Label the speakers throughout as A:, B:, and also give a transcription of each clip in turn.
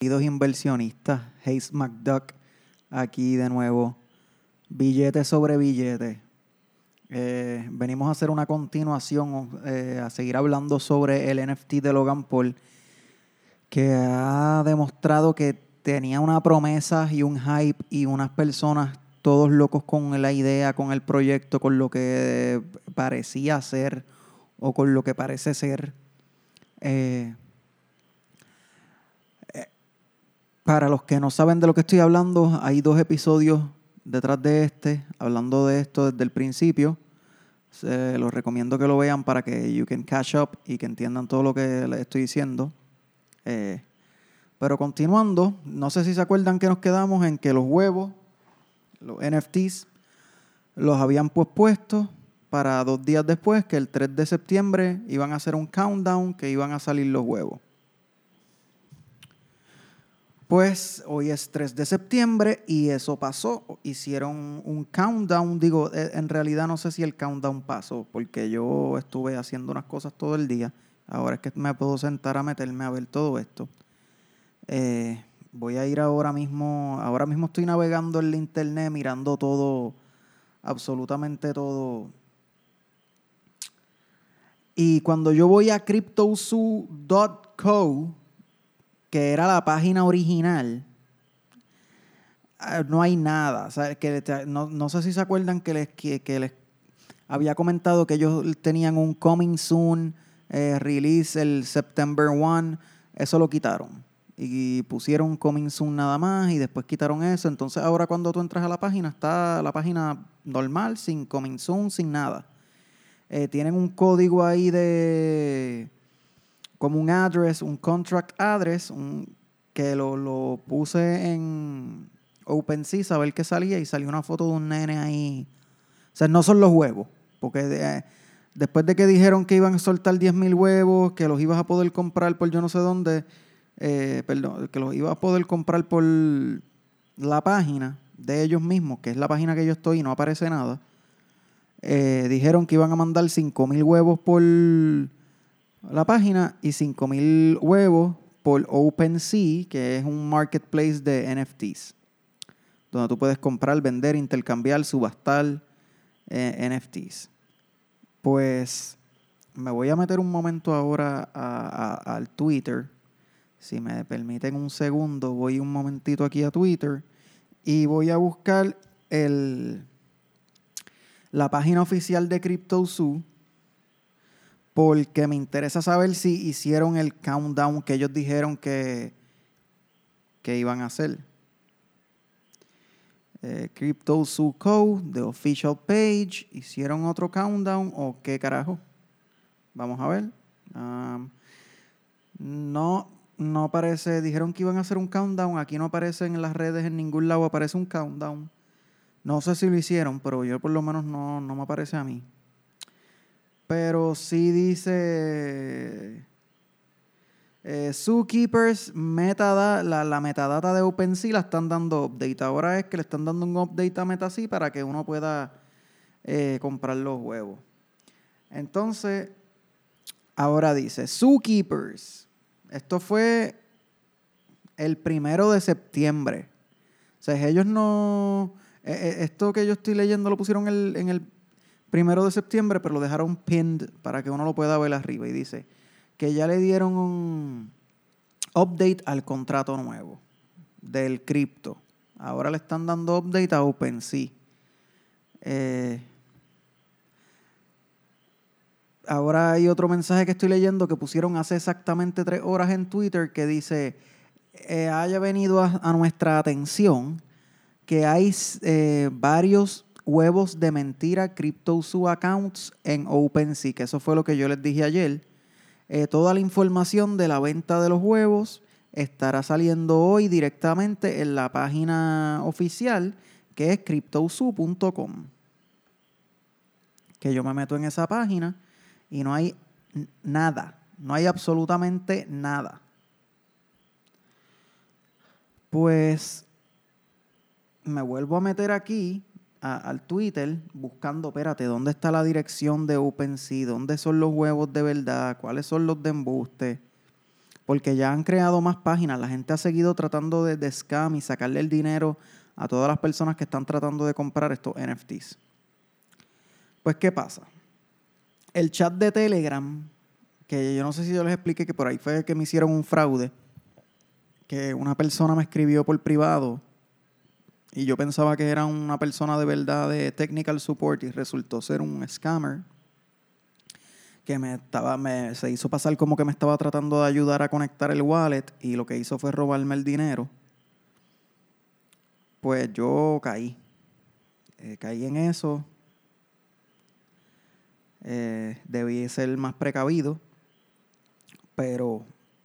A: queridos inversionistas, Hayes McDuck, aquí de nuevo. Billete sobre billete. Eh, venimos a hacer una continuación, eh, a seguir hablando sobre el NFT de Logan Paul, que ha demostrado que tenía una promesa y un hype y unas personas todos locos con la idea, con el proyecto, con lo que parecía ser o con lo que parece ser. Eh, para los que no saben de lo que estoy hablando, hay dos episodios detrás de este, hablando de esto desde el principio. Se los recomiendo que lo vean para que you can catch up y que entiendan todo lo que les estoy diciendo. Eh, pero continuando, no sé si se acuerdan que nos quedamos en que los huevos, los NFTs, los habían pospuesto para dos días después, que el 3 de septiembre iban a hacer un countdown, que iban a salir los huevos. Pues hoy es 3 de septiembre y eso pasó. Hicieron un countdown. Digo, eh, en realidad no sé si el countdown pasó, porque yo estuve haciendo unas cosas todo el día. Ahora es que me puedo sentar a meterme a ver todo esto. Eh, voy a ir ahora mismo. Ahora mismo estoy navegando en la internet, mirando todo, absolutamente todo. Y cuando yo voy a cryptozoo.co, que era la página original, ah, no hay nada. que no, sé si se acuerdan que les, que, les había comentado que ellos tenían un coming soon eh, release el September 1. Eso lo quitaron. Y pusieron coming soon nada más y después quitaron eso. Entonces ahora cuando tú entras a la página, está la página normal, sin coming soon, sin nada. Eh, tienen un código ahí de como un address, un contract address, que lo, puse en OpenSea a ver qué salía y salió una foto de un nene ahí. O sea, no son los huevos, porque después de que dijeron que iban a soltar 10.000 huevos, que los ibas a poder comprar por yo no sé dónde, eh, perdón, que los ibas a poder comprar por la página de ellos mismos, que es la página que yo estoy y no aparece nada, eh, dijeron que iban a mandar 5.000 huevos por la página y 5.000 huevos por OpenSea, que es un marketplace de NFTs, donde tú puedes comprar, vender, intercambiar, subastar eh, NFTs. Pues me voy a meter un momento ahora al Twitter. Si me permiten un segundo, voy un momentito aquí a Twitter y voy a buscar el, la página oficial de CryptoZoo porque me interesa saber si hicieron el countdown que ellos dijeron que, que iban a hacer. Eh, Crypto Code, the official page, hicieron otro countdown o qué carajo. Vamos a ver. no, no aparece. Dijeron que iban a hacer un countdown. Aquí no aparece en las redes, en ningún lado aparece un countdown. No sé si lo hicieron, pero yo por lo menos no, no me aparece a mí. Pero sí dice eh, Zookeepers, metadata, la, metadata de OpenSea la están dando update. Ahora es que le están dando un update a MetaSea para que uno pueda eh, comprar los huevos. Entonces, ahora dice Zookeepers. Esto fue el primero de septiembre. O sea, ellos no. Eh, esto que yo estoy leyendo lo pusieron en el primero de septiembre, pero lo dejaron pinned para que uno lo pueda ver arriba. Y dice que ya le dieron un update al contrato nuevo del cripto. Ahora le están dando update a OpenSea. Eh, ahora hay otro mensaje que estoy leyendo que pusieron hace exactamente tres horas en Twitter que dice, eh, haya venido a, nuestra atención que hay eh, varios huevos de mentira CryptoZoo accounts en OpenSea, que eso fue lo que yo les dije ayer. Eh, toda la información de la venta de los huevos estará saliendo hoy directamente en la página oficial que es cryptozoo.com. Que yo me meto en esa página y no hay nada, no hay absolutamente nada. Pues me vuelvo a meter aquí al Twitter buscando, espérate, ¿dónde está la dirección de OpenSea? ¿Dónde son los huevos de verdad? ¿Cuáles son los de embuste? porque ya han creado más páginas. La gente ha seguido tratando de, de scam y sacarle el dinero a todas las personas que están tratando de comprar estos NFTs. Pues, ¿qué pasa? El chat de Telegram, que yo no sé si yo les expliqué que por ahí fue que me hicieron un fraude, que una persona me escribió por privado y yo pensaba que era una persona de verdad de technical support y resultó ser un scammer que me estaba, me, se hizo pasar como que me estaba tratando de ayudar a conectar el wallet y lo que hizo fue robarme el dinero. Pues yo caí. Eh, caí en eso. Eh, debí ser más precavido. Pero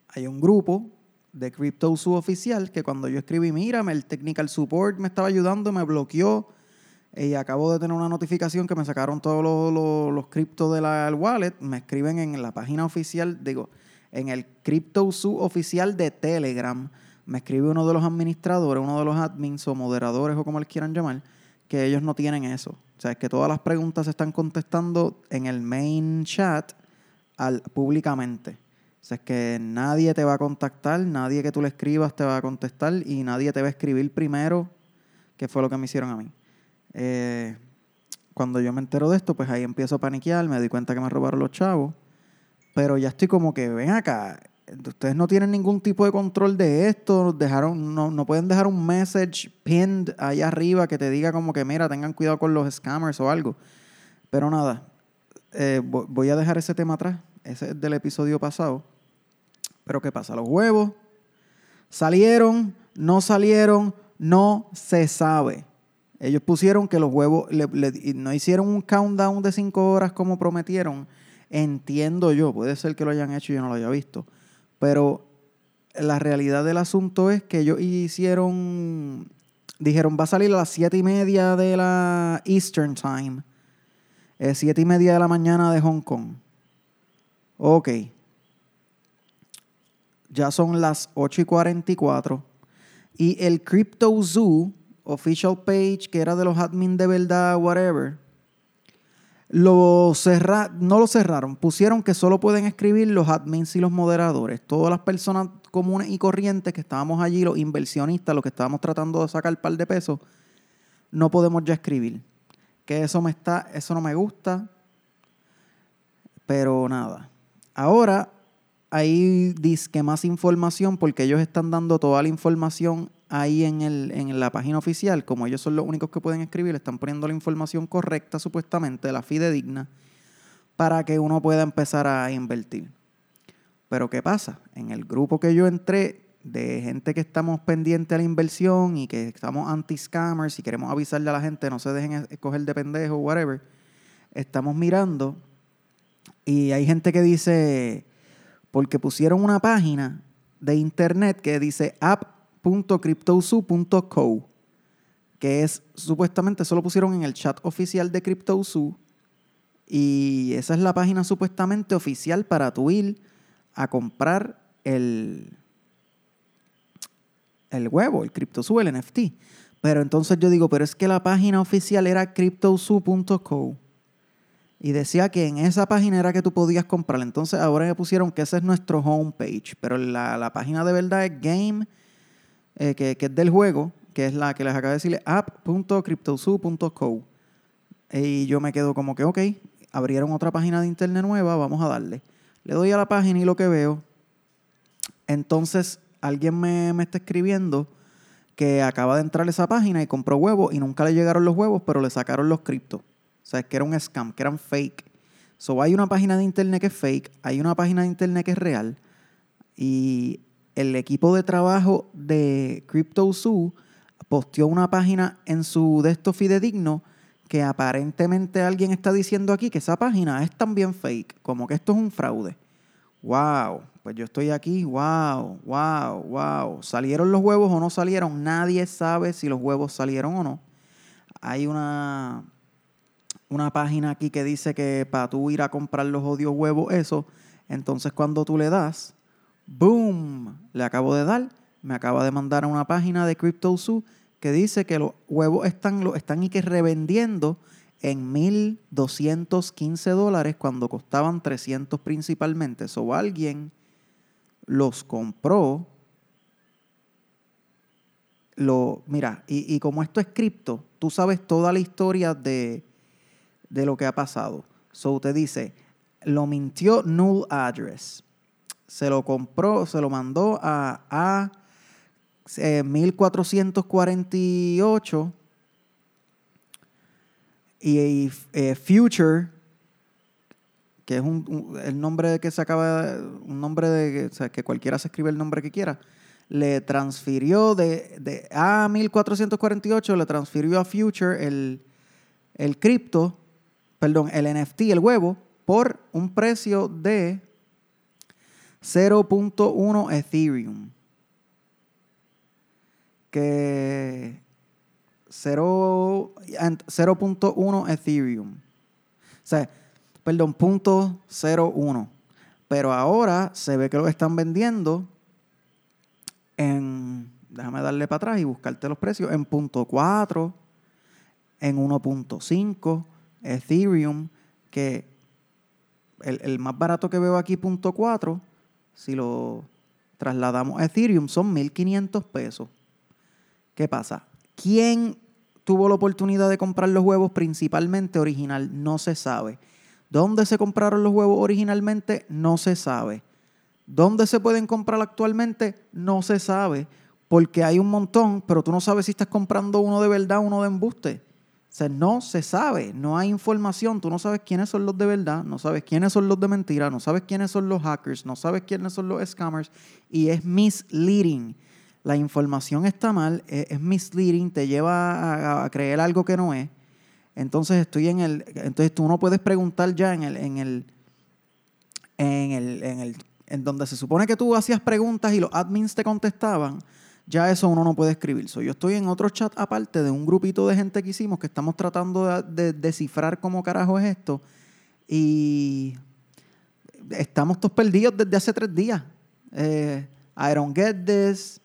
A: hay un grupo de CryptoSu oficial que cuando yo escribí, mírame, el technical support me estaba ayudando, me bloqueó y acabo de tener una notificación que me sacaron todos los, los, criptos de la wallet, me escriben en la página oficial, digo, en el CryptoSu oficial de Telegram, me escribe uno de los administradores, uno de los admins o moderadores o como les quieran llamar, que ellos no tienen eso. O sea, es que todas las preguntas se están contestando en el main chat al, públicamente. O sea, es que nadie te va a contactar, nadie que tú le escribas te va a contestar y nadie te va a escribir primero, que fue lo que me hicieron a mí. Eh, cuando yo me entero de esto, pues ahí empiezo a paniquear, me doy cuenta que me robaron los chavos, pero ya estoy como que, ven acá, ustedes no tienen ningún tipo de control de esto, dejaron, no, no pueden dejar un message pinned ahí arriba que te diga como que, mira, tengan cuidado con los scammers o algo. Pero nada, eh, voy a dejar ese tema atrás, ese es del episodio pasado. Pero ¿qué pasa? Los huevos salieron, no salieron, no se sabe. Ellos pusieron que los huevos, no hicieron un countdown de cinco horas como prometieron. Entiendo yo, puede ser que lo hayan hecho y yo no lo haya visto. Pero la realidad del asunto es que ellos hicieron, dijeron, va a salir a las siete y media de la Eastern Time. Siete y media de la mañana de Hong Kong. Ok. Ya son las 8 y 44. Y el Crypto Zoo official page, que era de los admin de verdad, whatever, lo cerra no lo cerraron, pusieron que solo pueden escribir los admins y los moderadores. Todas las personas comunes y corrientes que estábamos allí, los inversionistas, los que estábamos tratando de sacar par de pesos, no podemos ya escribir. Que eso me está, eso no me gusta. Pero nada. Ahora hay disque más información porque ellos están dando toda la información ahí en, el, en la página oficial, como ellos son los únicos que pueden escribir, están poniendo la información correcta supuestamente, la fidedigna, para que uno pueda empezar a invertir. Pero ¿qué pasa? En el grupo que yo entré de gente que estamos pendientes a la inversión y que estamos anti-scammers y queremos avisarle a la gente no se dejen escoger de pendejo, whatever, estamos mirando y hay gente que dice, porque pusieron una página de internet que dice app .cryptosu.co, que es supuestamente, solo pusieron en el chat oficial de CryptoZoo y esa es la página supuestamente oficial para tu ir a comprar el, el huevo, el CryptoZoo, el NFT. Pero entonces yo digo, pero es que la página oficial era cryptozoo.co. Y decía que en esa página era que tú podías comprar. Entonces ahora me pusieron que ese es nuestro homepage. Pero la, la página de verdad es game eh, que, es del juego, que es la que les acabo de decirle, app.cryptozoo.co. Y yo me quedo como que, ok, abrieron otra página de internet nueva, vamos a darle. Le doy a la página y lo que veo. Entonces, alguien me, me está escribiendo que acaba de entrar a esa página y compró huevos y nunca le llegaron los huevos, pero le sacaron los criptos. O sea, es que era un scam, que eran fake. So, hay una página de internet que es fake, hay una página de internet que es real. Y el equipo de trabajo de CryptoZoo posteó una página en su de fidedigno que aparentemente alguien está diciendo aquí que esa página es también fake, como que esto es un fraude. Wow, pues yo estoy aquí, wow, wow, wow. ¿Salieron los huevos o no salieron? Nadie sabe si los huevos salieron o no. Hay una, una página aquí que dice que para tú ir a comprar los odios huevos, eso, entonces cuando tú le das, ¡Boom! Le acabo de dar, me acaba de mandar a una página de CryptoZoo que dice que los huevos están, están y que revendiendo en 1.215 dólares cuando costaban 300 principalmente. O alguien los compró. Lo, mira, y, y como esto es cripto, tú sabes toda la historia de, de lo que ha pasado. So te dice, lo mintió null address. Se lo compró, se lo mandó a, a 1448 y, eh, Future, que es un, el nombre que se acaba, un nombre de, que cualquiera se escribe el nombre que quiera, le transfirió de, de a 1448, le transfirió a Future el, el cripto, perdón, el NFT, el huevo, por un precio de 0.1 Ethereum. Que 0.1 Ethereum. O sea, perdón, punto 0.1. Pero ahora se ve que lo están vendiendo en, déjame darle para atrás y buscarte los precios, en punto 4, en 1.5 Ethereum, que el, el, más barato que veo aquí, punto 4, si lo trasladamos a Ethereum, son 1.500 pesos. ¿Qué pasa? ¿Quién tuvo la oportunidad de comprar los huevos principalmente original? No se sabe. ¿Dónde se compraron los huevos originalmente? No se sabe. ¿Dónde se pueden comprar actualmente? No se sabe. Porque hay un montón, pero tú no sabes si estás comprando uno de verdad o uno de embuste. O sea, no se sabe, no hay información, tú no sabes quiénes son los de verdad, no sabes quiénes son los de mentira, no sabes quiénes son los hackers, no sabes quiénes son los scammers y es misleading la información está mal, es, misleading, te lleva a, creer algo que no es. Entonces estoy en el. Entonces tú no puedes preguntar ya en el, en el, en el, en el, en donde se supone que tú hacías preguntas y los admins te contestaban, ya eso uno no puede escribir. yo estoy en otro chat aparte de un grupito de gente que hicimos que estamos tratando de, descifrar cómo carajo es esto. Y estamos todos perdidos desde hace tres días. Eh, I don't get this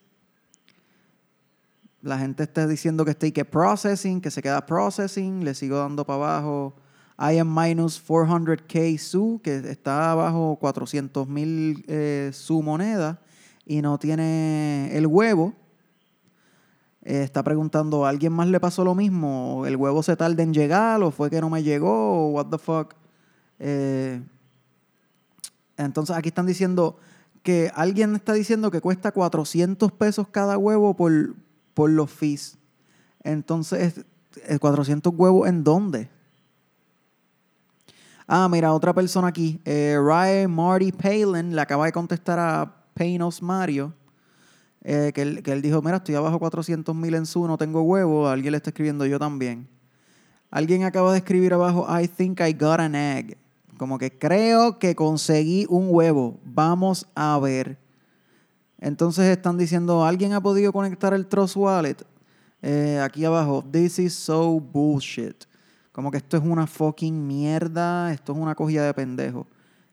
A: la gente está diciendo que está que processing, que se queda processing, le sigo dando para abajo. I am minus 400k su, que está abajo 400 mil eh, su moneda y no tiene el huevo. Eh, está preguntando, ¿a alguien más le pasó lo mismo? ¿El huevo se tarda en llegar o fue que no me llegó? ¿What the fuck? Eh, entonces aquí están diciendo que alguien está diciendo que cuesta 400 pesos cada huevo por, por los fees. Entonces, 400 huevos en dónde? Ah, mira, otra persona aquí, eh, Ryan Marty Palin, le acaba de contestar a Paynos Mario, eh, que, él, dijo, mira, estoy abajo 400 mil en su, no tengo huevo. Alguien le está escribiendo yo también. Alguien acaba de escribir abajo, I think I got an egg. Como que creo que conseguí un huevo. Vamos a ver. Entonces están diciendo, ¿alguien ha podido conectar el Trust Wallet? Eh, aquí abajo, this is so bullshit. Como que esto es una fucking mierda, esto es una cogida de pendejo.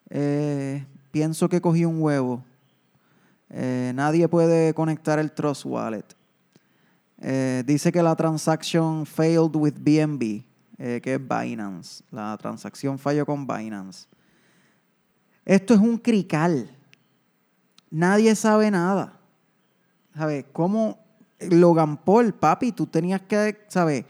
A: Eh, pienso que cogí un huevo. Eh, nadie puede conectar el Trust Wallet. dice que la transacción failed with BNB, que es Binance. La transacción falló con Binance. Esto es un crical. Nadie sabe nada. ¿Sabes? ¿Cómo Logan Paul, papi, tú tenías que, ¿sabes?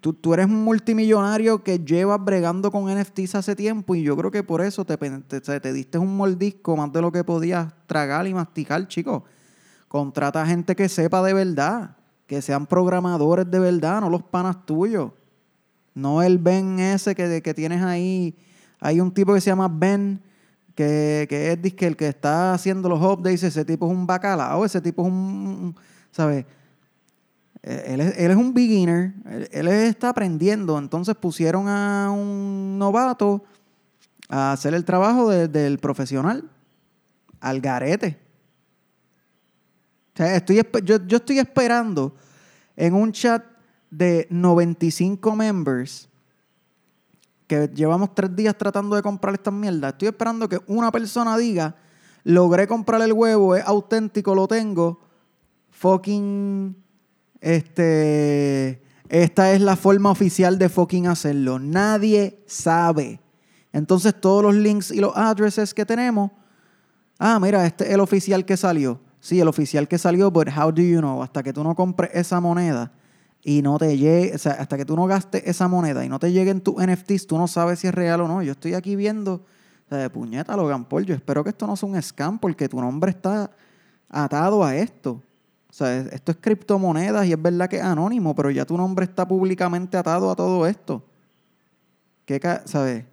A: Tú, tú, eres un multimillonario que llevas bregando con NFTs hace tiempo y yo creo que por eso te, te, te diste un mordisco más de lo que podías tragar y masticar, chicos. Contrata gente que sepa de verdad, que sean programadores de verdad, no los panas tuyos. No el Ben ese que, que tienes ahí. Hay un tipo que se llama Ben que, que es el que está haciendo los updates, ese tipo es un bacalao, ese tipo es un, ¿sabes? Él es, él es, un beginner, él, está aprendiendo, entonces pusieron a un novato a hacer el trabajo del profesional, al garete. Estoy, yo, estoy esperando en un chat de 95 members que llevamos tres días tratando de comprar estas mierdas. Estoy esperando que una persona diga, logré comprar el huevo, es auténtico, lo tengo. Fucking, este, esta es la forma oficial de fucking hacerlo. Nadie sabe. Entonces todos los links y los addresses que tenemos Ah, mira, este es el oficial que salió. Sí, el oficial que salió, but how do you know? Hasta que tú no compres esa moneda y no te llegue, o sea, hasta que tú no gastes esa moneda y no te lleguen tus NFTs, tú no sabes si es real o no. Yo estoy aquí viendo, o sea, de puñeta, Logan Paul, yo espero que esto no sea un scam porque tu nombre está atado a esto. Sea, esto es criptomonedas y es verdad que es anónimo, pero ya tu nombre está públicamente atado a todo esto. ¿Qué, sabes?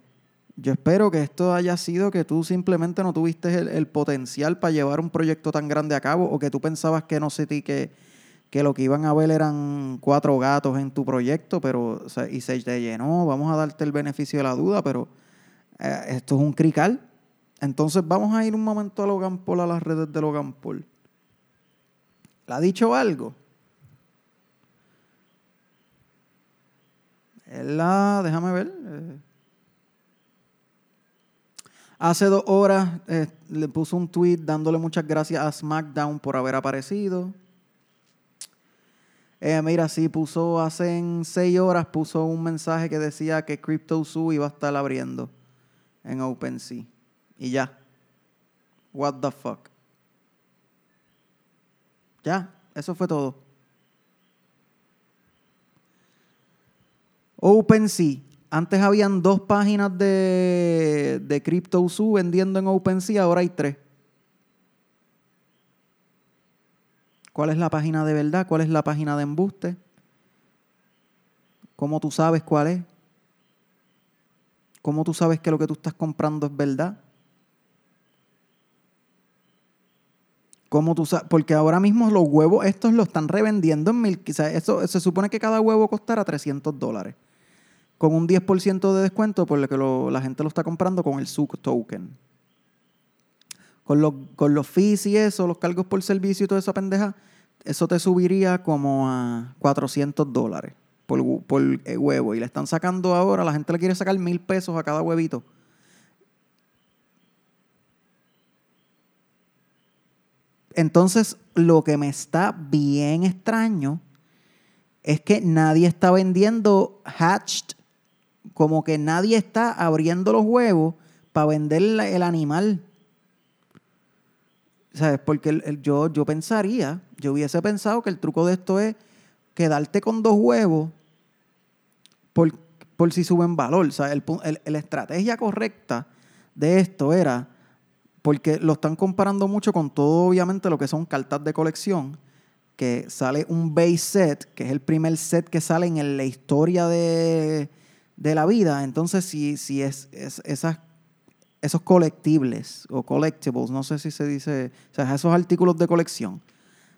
A: Yo espero que esto haya sido que tú simplemente no tuviste el, potencial para llevar un proyecto tan grande a cabo o que tú pensabas que no sé ti que, que lo que iban a ver eran cuatro gatos en tu proyecto, pero y se te llenó, vamos a darte el beneficio de la duda, pero eh, esto es un crical. Entonces vamos a ir un momento a Logan Paul, a las redes de Logan Paul. ¿Le ha dicho algo? Él la, déjame ver. Eh, Hace dos horas eh, le puso un tweet dándole muchas gracias a SmackDown por haber aparecido. Eh, mira, sí, puso hace seis horas puso un mensaje que decía que CryptoZoo iba a estar abriendo en OpenSea. Y ya. What the fuck. Ya, eso fue todo. OpenSea antes habían dos páginas de, de vendiendo en OpenSea, ahora hay tres. ¿Cuál es la página de verdad? ¿Cuál es la página de embuste? ¿Cómo tú sabes cuál es? ¿Cómo tú sabes que lo que tú estás comprando es verdad? ¿Cómo tú? Porque ahora mismo los huevos estos los están revendiendo en mil. O eso, se supone que cada huevo costará 300 dólares con un 10% de descuento por lo que la gente lo está comprando con el SUC token. Con, con los fees y eso, los cargos por servicio y toda esa pendeja, eso te subiría como a 400 dólares por, por eh, huevo. Y le están sacando ahora, la gente le quiere sacar mil pesos a cada huevito. Entonces, lo que me está bien extraño es que nadie está vendiendo hatched como que nadie está abriendo los huevos para vender el animal. ¿Sabes? Porque yo, yo pensaría, yo hubiese pensado que el truco de esto es quedarte con dos huevos por, por si suben valor. El, la estrategia correcta de esto era, porque lo están comparando mucho con todo, obviamente, lo que son cartas de colección, que sale un base set, que es el primer set que sale en la historia de, de la vida, entonces si, si es, esas, esos colectibles o collectibles, no sé si se dice, o sea, esos artículos de colección,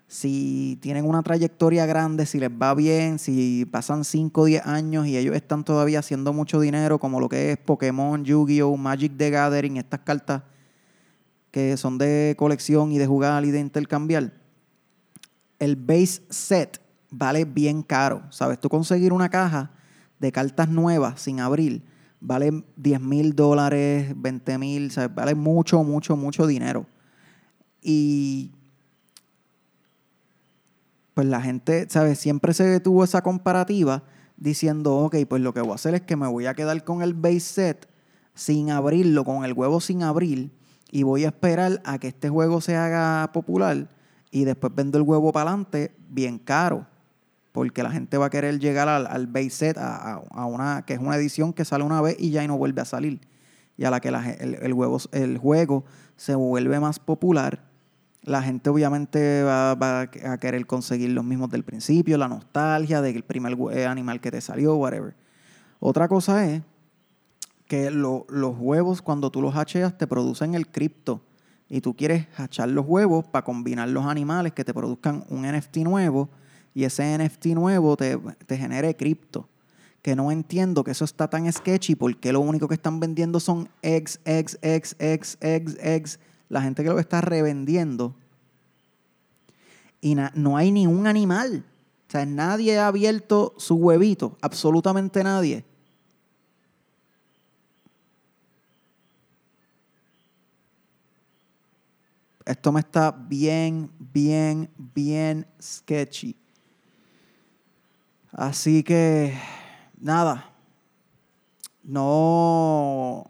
A: si tienen una trayectoria grande, si les va bien, si pasan 5 o 10 años y ellos están todavía haciendo mucho dinero, como lo que es Pokémon, Yu-Gi-Oh, Magic the Gathering, estas cartas que son de colección y de jugar y de intercambiar, el base set vale bien caro. ¿Sabes? Tú conseguir una caja de cartas nuevas sin abrir vale 10 mil dólares, 20 mil, vale mucho, mucho, mucho dinero. Y pues la gente, ¿sabes? Siempre se tuvo esa comparativa diciendo, ok, pues lo que voy a hacer es que me voy a quedar con el base set sin abrirlo, con el huevo sin abrir, y voy a esperar a que este juego se haga popular y después vendo el huevo para adelante bien caro porque la gente va a querer llegar al, base set, a, una, que es una edición que sale una vez y ya no vuelve a salir. Y a la que el, huevo, el juego se vuelve más popular, la gente obviamente va, a querer conseguir los mismos del principio, la nostalgia del primer animal que te salió, whatever. Otra cosa es que los huevos, cuando tú los hacheas, te producen el cripto. Y tú quieres hachar los huevos para combinar los animales que te produzcan un NFT nuevo y ese NFT nuevo te, genere cripto. Que no entiendo que eso está tan sketchy porque lo único que están vendiendo son eggs, eggs, eggs, eggs, eggs, eggs. La gente que lo está revendiendo. Y no hay ni un animal. O sea, nadie ha abierto su huevito. Absolutamente nadie. Esto me está bien, bien, bien sketchy. Así que, nada, no,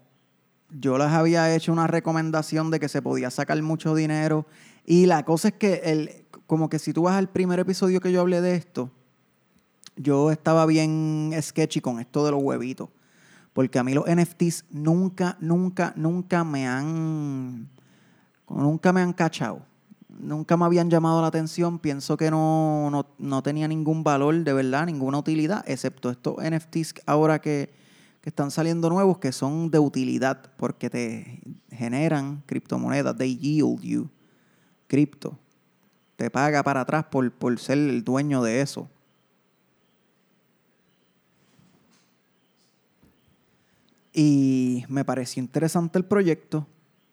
A: yo les había hecho una recomendación de que se podía sacar mucho dinero. Y la cosa es que, el, como que si tú vas al primer episodio que yo hablé de esto, yo estaba bien sketchy con esto de los huevitos. Porque a mí los NFTs nunca, nunca, nunca me han. Nunca me han cachado. Nunca me habían llamado la atención. Pienso que no, no, no tenía ningún valor, de verdad, ninguna utilidad, excepto estos NFTs ahora que, que están saliendo nuevos que son de utilidad porque te generan criptomonedas, they yield you cripto. Te paga para atrás por, por ser el dueño de eso. Y me pareció interesante el proyecto,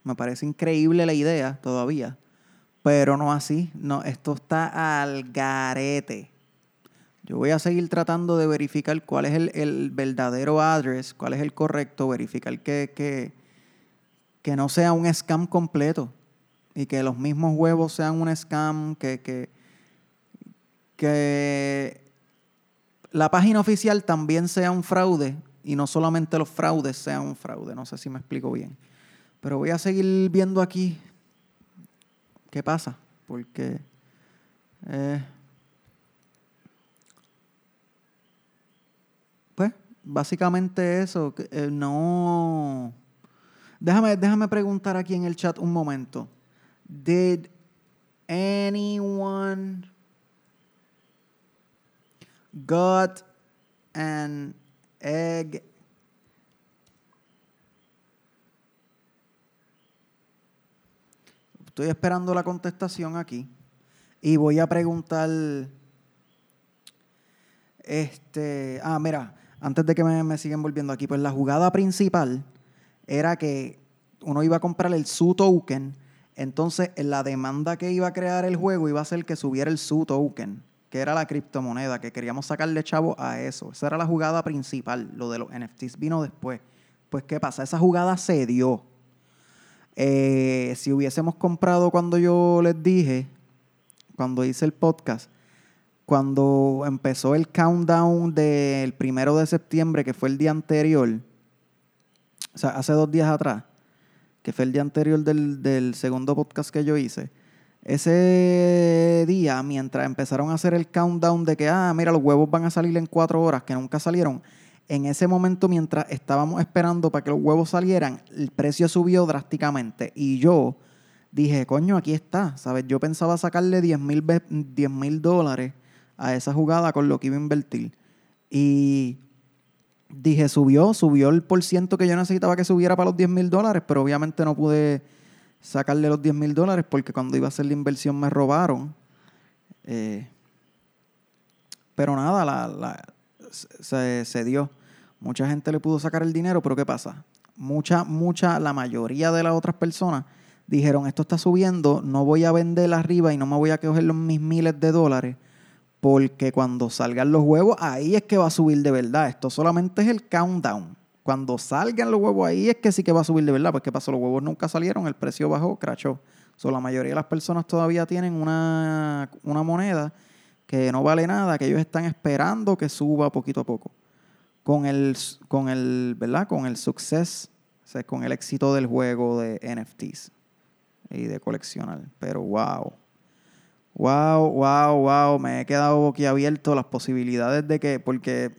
A: me parece increíble la idea todavía, pero no así, no, esto está al garete. Yo voy a seguir tratando de verificar cuál es el, verdadero address, cuál es el correcto, verificar que, que, que, no sea un scam completo y que los mismos huevos sean un scam, que, que, que la página oficial también sea un fraude y no solamente los fraudes sean un fraude. No sé si me explico bien. Pero voy a seguir viendo aquí qué pasa, porque... Eh, básicamente eso. Eh, no. Déjame, déjame preguntar aquí en el chat un momento. Did anyone got an egg Estoy esperando la contestación aquí y voy a preguntar este, ah, mira, antes de que me, me sigan volviendo aquí, pues la jugada principal era que uno iba a comprar el SU token, entonces la demanda que iba a crear el juego iba a ser que subiera el SU token, que era la criptomoneda, que queríamos sacarle chavo a eso. Esa era la jugada principal, lo de los NFTs vino después. Pues, ¿qué pasa? Esa jugada se dio. Eh, si hubiésemos comprado cuando yo les dije, cuando hice el podcast, cuando empezó el countdown del primero de septiembre, que fue el día anterior, o sea, hace dos días atrás, que fue el día anterior del, segundo podcast que yo hice, ese día, mientras empezaron a hacer el countdown de que, ah, mira, los huevos van a salir en cuatro horas, que nunca salieron, en ese momento, mientras estábamos esperando para que los huevos salieran, el precio subió drásticamente. Y yo dije, coño, aquí está, ¿sabes? Yo pensaba sacarle 10 mil dólares a esa jugada con lo que iba a invertir. Y dije, subió, subió el por ciento que yo necesitaba que subiera para los 10 mil dólares, pero obviamente no pude sacarle los 10 mil dólares porque cuando iba a hacer la inversión me robaron. Eh, pero nada, la, se, dio. Mucha gente le pudo sacar el dinero, pero ¿qué pasa? Mucha, mucha, la mayoría de las otras personas dijeron, esto está subiendo, no voy a vender arriba y no me voy a coger los mis miles de dólares porque cuando salgan los huevos, ahí es que va a subir de verdad. Esto solamente es el countdown. Cuando salgan los huevos, ahí es que sí que va a subir de verdad. ¿qué pasó? Los huevos nunca salieron, el precio bajó, crachó. So, la mayoría de las personas todavía tienen una, una moneda que no vale nada, que ellos están esperando que suba poquito a poco. Con el, con el, ¿verdad? Con el success, o sea, con el éxito del juego de NFTs y de coleccionar. Pero wow. Wow, wow, wow, me he quedado boquiabierto las posibilidades de que, porque,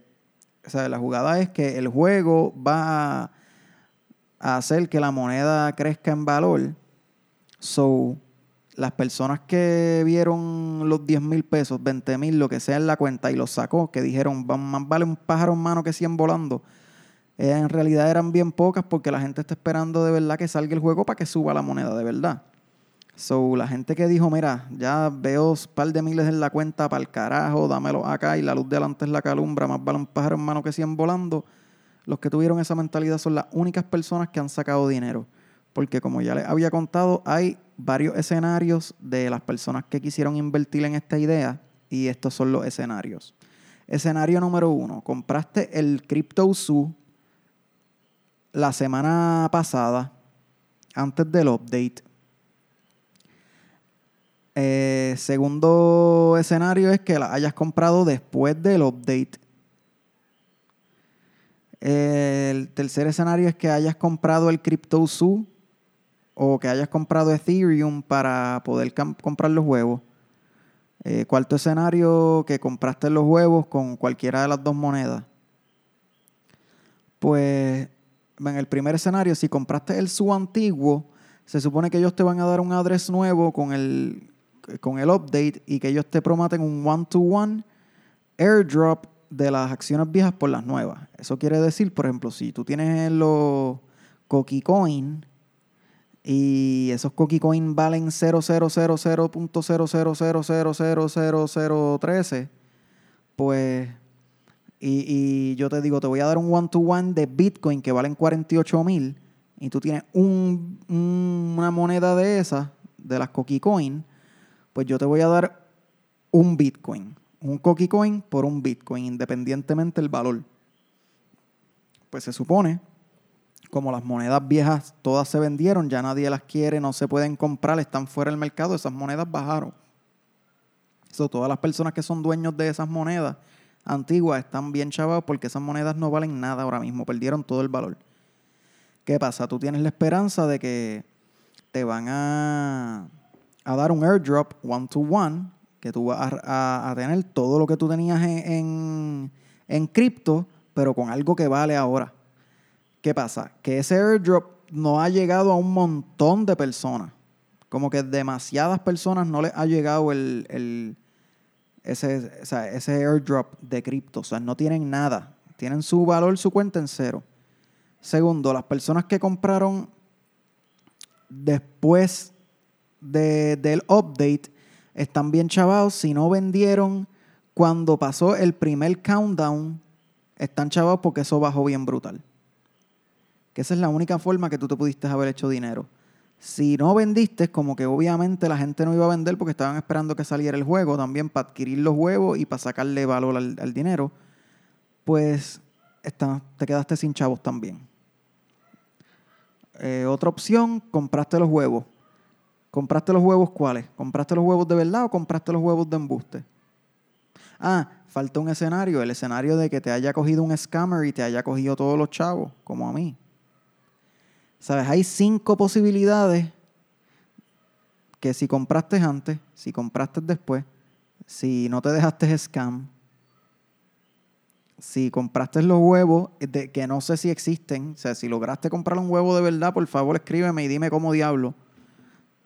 A: o sea, la jugada es que el juego va a hacer que la moneda crezca en valor. So, las personas que vieron los 10 mil pesos, 20 mil, lo que sea en la cuenta y los sacó, que dijeron, más vale un pájaro en mano que 100 volando, eh, en realidad eran bien pocas porque la gente está esperando de verdad que salga el juego para que suba la moneda de verdad. So, la gente que dijo, mira, ya veo un par de miles en la cuenta para el carajo, dámelo acá y la luz delante es la calumbra, más vale un pájaro en mano que 100 volando. Los que tuvieron esa mentalidad son las únicas personas que han sacado dinero. Porque como ya les había contado, hay varios escenarios de las personas que quisieron invertir en esta idea y estos son los escenarios. Escenario número uno, compraste el CryptoZoo la semana pasada, antes del update, eh, segundo escenario es que la hayas comprado después del update. El tercer escenario es que hayas comprado el CryptoZoo o que hayas comprado Ethereum para poder comprar los huevos. Eh, cuarto escenario, que compraste los huevos con cualquiera de las dos monedas. Pues en el primer escenario, si compraste el su antiguo, se supone que ellos te van a dar un address nuevo con el, con el update y que ellos te prometen un one-to-one airdrop de las acciones viejas por las nuevas. Eso quiere decir, por ejemplo, si tú tienes los Coqui Coin y esos Coqui Coin valen 0.00000000013, pues y, y, yo te digo, te voy a dar un one-to-one de Bitcoin que valen 48 mil y tú tienes un, una moneda de esas, de las Coqui Coin, pues yo te voy a dar un Bitcoin. Un Coqui Coin por un Bitcoin, independientemente del valor. Pues se supone, como las monedas viejas todas se vendieron, ya nadie las quiere, no se pueden comprar, están fuera del mercado, esas monedas bajaron. Eso, todas las personas que son dueños de esas monedas antiguas están bien chavados porque esas monedas no valen nada ahora mismo, perdieron todo el valor. ¿Qué pasa? Tú tienes la esperanza de que te van a, dar un airdrop one to one, que tú vas a, tener todo lo que tú tenías en, en, cripto, pero con algo que vale ahora. ¿Qué pasa? Que ese airdrop no ha llegado a un montón de personas. Como que demasiadas personas no les ha llegado el ese, ese airdrop de cripto. O sea, no tienen nada. Tienen su valor, su cuenta en cero. Segundo, las personas que compraron después del update están bien chavados. Si no vendieron cuando pasó el primer countdown, están chavados porque eso bajó bien brutal. Que esa es la única forma que tú te pudiste haber hecho dinero. Si no vendiste, como que obviamente la gente no iba a vender porque estaban esperando que saliera el juego también para adquirir los huevos y para sacarle valor al, dinero, pues te quedaste sin chavos también. Eh, otra opción, compraste los huevos. ¿Compraste los huevos cuáles? ¿Compraste los huevos de verdad o compraste los huevos de embuste? Ah, falta un escenario, el escenario de que te haya cogido un scammer y te haya cogido todos los chavos, como a mí. ¿Sabes? Hay cinco posibilidades que si compraste antes, si compraste después, si no te dejaste scam, si compraste los huevos, de, que no sé si existen, o sea, si lograste comprar un huevo de verdad, por favor escríbeme y dime cómo diablo.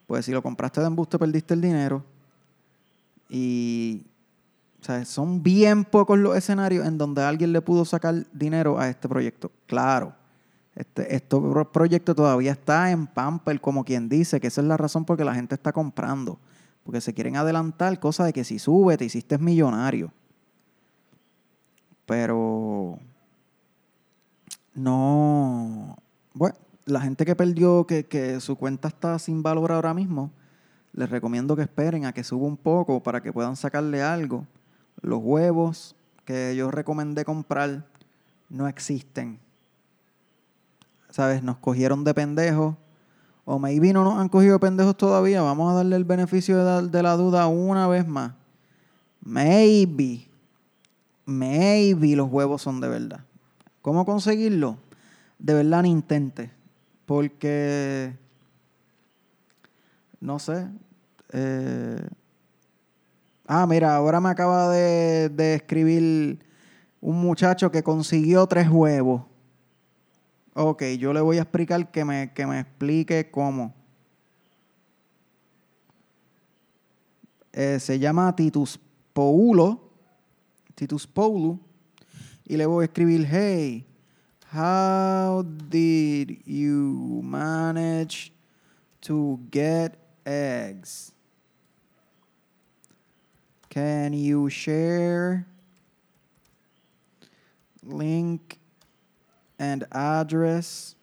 A: Pues si lo compraste de embuste, perdiste el dinero. Y o son bien pocos los escenarios en donde alguien le pudo sacar dinero a este proyecto. Claro, este, este proyecto todavía está en Pamper, como quien dice, que esa es la razón por que la gente está comprando. Porque se quieren adelantar, cosa de que si sube, te hiciste millonario. Pero no. Bueno, la gente que perdió, que, que su cuenta está sin valor ahora mismo, les recomiendo que esperen a que suba un poco para que puedan sacarle algo. Los huevos que yo recomendé comprar no existen. ¿Sabes? Nos cogieron de pendejos. O maybe no nos han cogido de pendejos todavía. Vamos a darle el beneficio de, de la duda una vez más. Maybe. Maybe los huevos son de verdad. ¿Cómo conseguirlo? De verdad ni intente. Porque. No sé. Eh, ah, mira, ahora me acaba de escribir un muchacho que consiguió tres huevos. Ok, yo le voy a explicar que me, que me explique cómo. Eh, se llama Titus Paulo. Titus Paulo. Y le voy a escribir, hey, how did you manage to get eggs? Can you share link and address.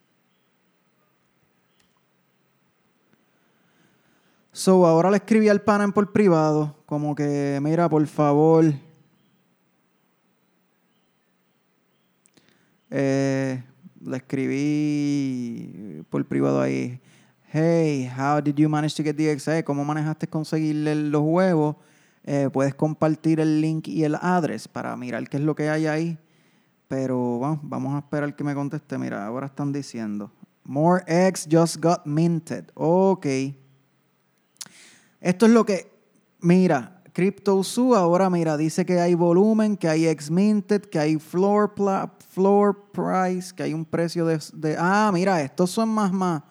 A: So, ahora le escribí al pana por privado, como que, mira, por favor. Eh, le escribí por privado ahí. Hey, how did you manage to get the eggs? ¿Cómo manejaste conseguirle los huevos? Eh, puedes compartir el link y el address para mirar qué es lo que hay ahí. Pero vamos, vamos a esperar que me conteste. Mira, ahora están diciendo. More eggs just got minted. Ok. Esto es lo que. Mira, CryptoZoo ahora, mira, dice que hay volumen, que hay ex minted, que hay floor, floor price, que hay un precio de, de. Ah, mira, estos son más, más.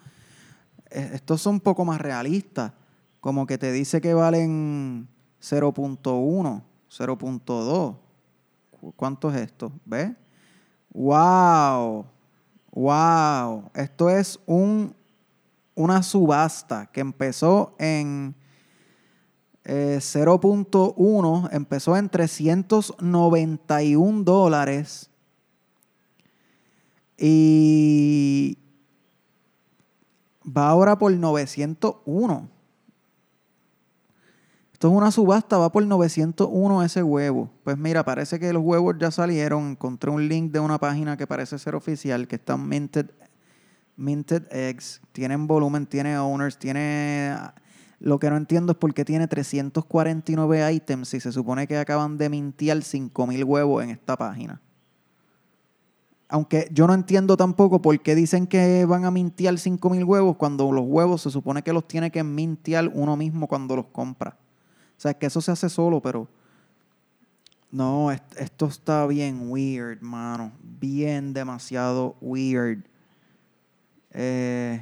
A: Eh, estos son un poco más realistas. Como que te dice que valen 0.1, 0.2. ¿Cuánto es esto? ¿Ves? ¡Wow! ¡Wow! Esto es un, una subasta que empezó en 0.1, eh, empezó en 391 dólares. Y va ahora por 901. Esto es una subasta, va por 901 ese huevo. Pues mira, parece que los huevos ya salieron. Encontré un link de una página que parece ser oficial, que están minted, minted eggs. Tienen volumen, tiene owners, tiene... Lo que no entiendo es por qué tiene 349 items si se supone que acaban de mintear 5000 huevos en esta página. Aunque yo no entiendo tampoco por qué dicen que van a mintear 5000 huevos cuando los huevos se supone que los tiene que mintear uno mismo cuando los compra. O sea, que eso se hace solo, pero... No, esto está bien weird, mano. Bien demasiado weird. Eh,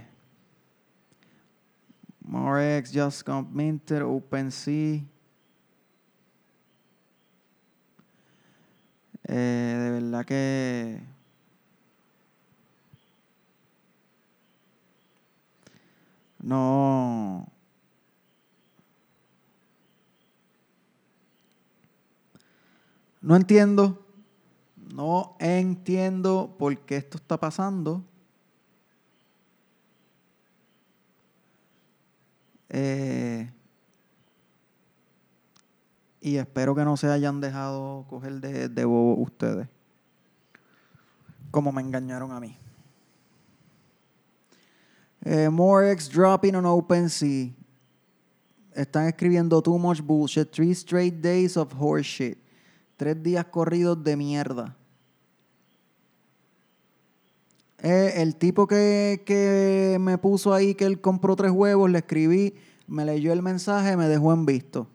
A: Morex just got minted, OpenSea. Eh, de verdad que... No... No entiendo, no entiendo por qué esto está pasando. Eh, y espero que no se hayan dejado coger de, bobo ustedes, como me engañaron a mí. Eh, more X dropping on OpenSea. Están escribiendo too much bullshit. Three straight days of horseshit. Tres días corridos de mierda. Eh, el tipo que, que, me puso ahí que él compró tres huevos, le escribí, me leyó el mensaje, me dejó en visto.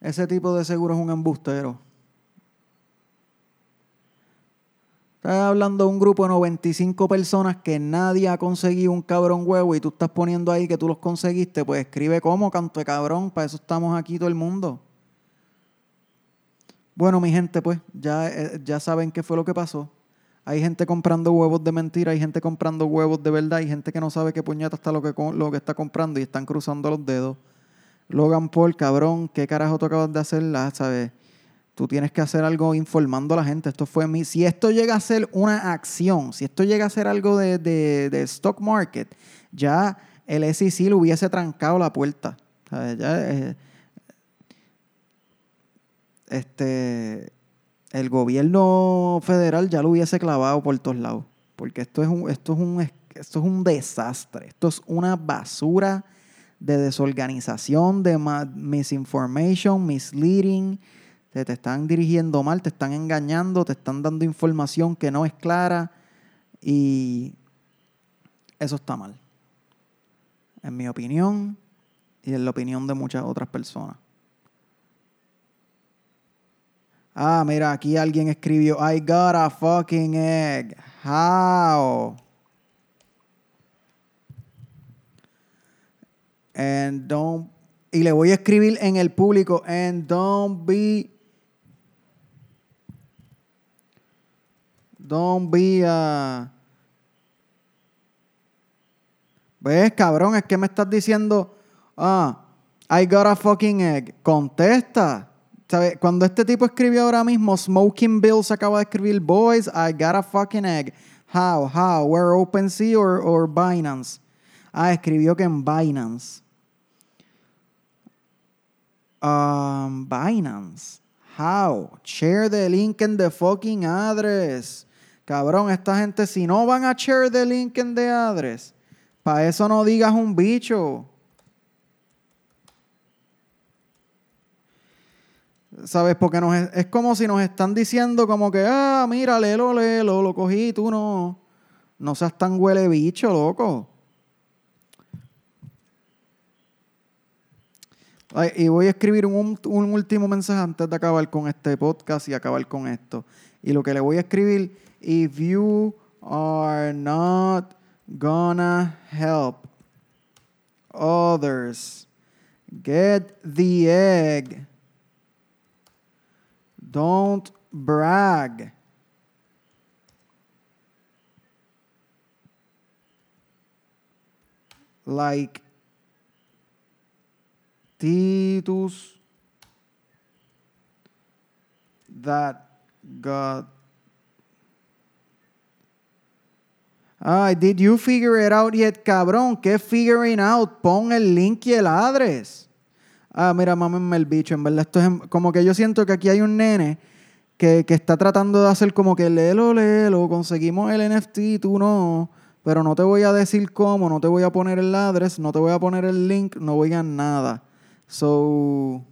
A: Ese tipo de seguro es un embustero. Estás hablando de un grupo de 95 personas que nadie ha conseguido un cabrón huevo y tú estás poniendo ahí que tú los conseguiste, pues escribe cómo, canto de cabrón, para eso estamos aquí todo el mundo. Bueno, mi gente, pues ya, eh, ya saben qué fue lo que pasó. Hay gente comprando huevos de mentira, hay gente comprando huevos de verdad, hay gente que no sabe qué puñeta está lo que, lo que está comprando y están cruzando los dedos. Logan Paul, cabrón, ¿qué carajo tú acabas de hacer? ¿Sabes? Tú tienes que hacer algo informando a la gente. Esto fue mi. Si esto llega a ser una acción, si esto llega a ser algo de, de, stock market, ya el SEC le hubiese trancado la puerta. ¿Sabes? Ya, eh, este, el gobierno federal ya lo hubiese clavado por todos lados. Porque esto es un, esto es un, esto es un desastre. Esto es una basura de desorganización, de misinformation, misleading. Te, te están dirigiendo mal, te están engañando, te están dando información que no es clara. Y eso está mal. En mi opinión y en la opinión de muchas otras personas. Ah, mira, aquí alguien escribió, I got a fucking egg. How? And don't, y le voy a escribir en el público, and don't be, don't be, uh, ¿ves, cabrón? Es que me estás diciendo, ah, I got a fucking egg. Contesta. Cuando este tipo escribió ahora mismo, Smoking Bill se acaba de escribir, Boys, I got a fucking egg. How? How? Where OpenSea or, or Binance? Ah, escribió que en Binance. Um, Binance. How? Share the link in the fucking address. Cabrón, esta gente, si no van a share the link in the address, para eso no digas un bicho. ¿Sabes? Porque nos es, como si nos están diciendo como que, ah, mira, léelo, léelo, lo cogí, tú no. No seas tan huele bicho, loco. Y voy a escribir un, un último mensaje antes de acabar con este podcast y acabar con esto. Y lo que le voy a escribir, if you are not gonna help others get the egg, don't brag. Like Titus that God. Ay, did you figure it out yet, cabrón? ¿Qué figuring out? Pon el link y el address. Ah, mira, mámenme el bicho. En verdad, esto es como que yo siento que aquí hay un nene que, que está tratando de hacer como que léelo, léelo, conseguimos el NFT, tú no. Pero no te voy a decir cómo, no te voy a poner el address, no te voy a poner el link, no voy a nada. So,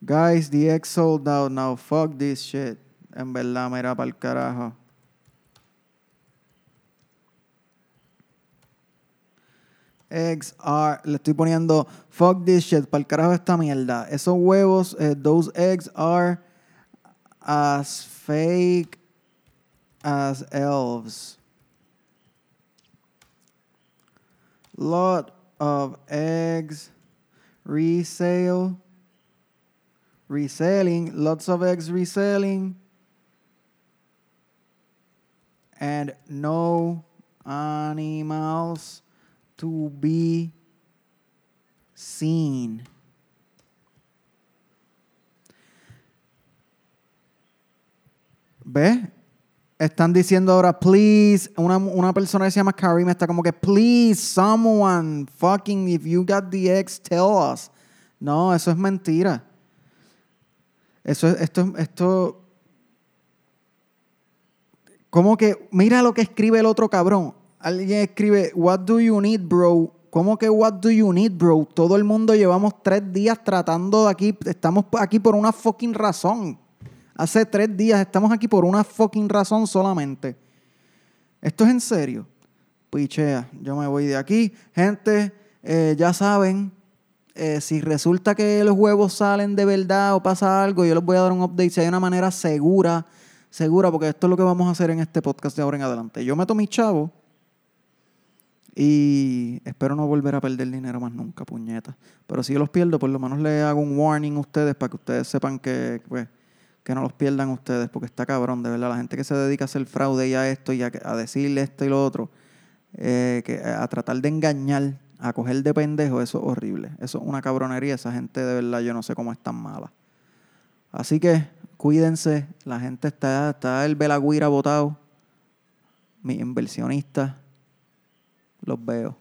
A: guys, the X sold out now. Fuck this shit. En verdad, mira para el carajo. Eggs are, le estoy poniendo fuck this shit, para el carajo esta mierda. Esos huevos, eh, those eggs are as fake as elves. Lot of eggs resale reselling lots of eggs reselling and no animals to be seen ¿Ves? Están diciendo ahora, please, una, una persona que se llama Karim está como que, please, someone, fucking, if you got the ex, tell us. No, eso es mentira. Eso es, esto, esto, como que, mira lo que escribe el otro cabrón. Alguien escribe, what do you need, bro? ¿Cómo que what do you need, bro? Todo el mundo llevamos tres días tratando de aquí, estamos aquí por una fucking razón. Hace tres días estamos aquí por una fucking razón solamente. ¿Esto es en serio? Pichea, yo me voy de aquí. Gente, eh, ya saben, eh, si resulta que los huevos salen de verdad o pasa algo, yo les voy a dar un update si hay una manera segura, segura, porque esto es lo que vamos a hacer en este podcast de ahora en adelante. Yo meto mi chavo y espero no volver a perder dinero más nunca, puñeta. Pero si yo los pierdo, por lo menos les hago un warning a ustedes para que ustedes sepan que, pues, que no los pierdan ustedes, porque está cabrón, de verdad. La gente que se dedica a hacer fraude y a esto y a, decirle esto y lo otro, eh, que, a tratar de engañar, a coger de pendejo, eso es horrible. Eso es una cabronería. Esa gente, de verdad, yo no sé cómo es tan mala. Así que cuídense. La gente está, está el Belagüira votado. Mis inversionistas, los veo.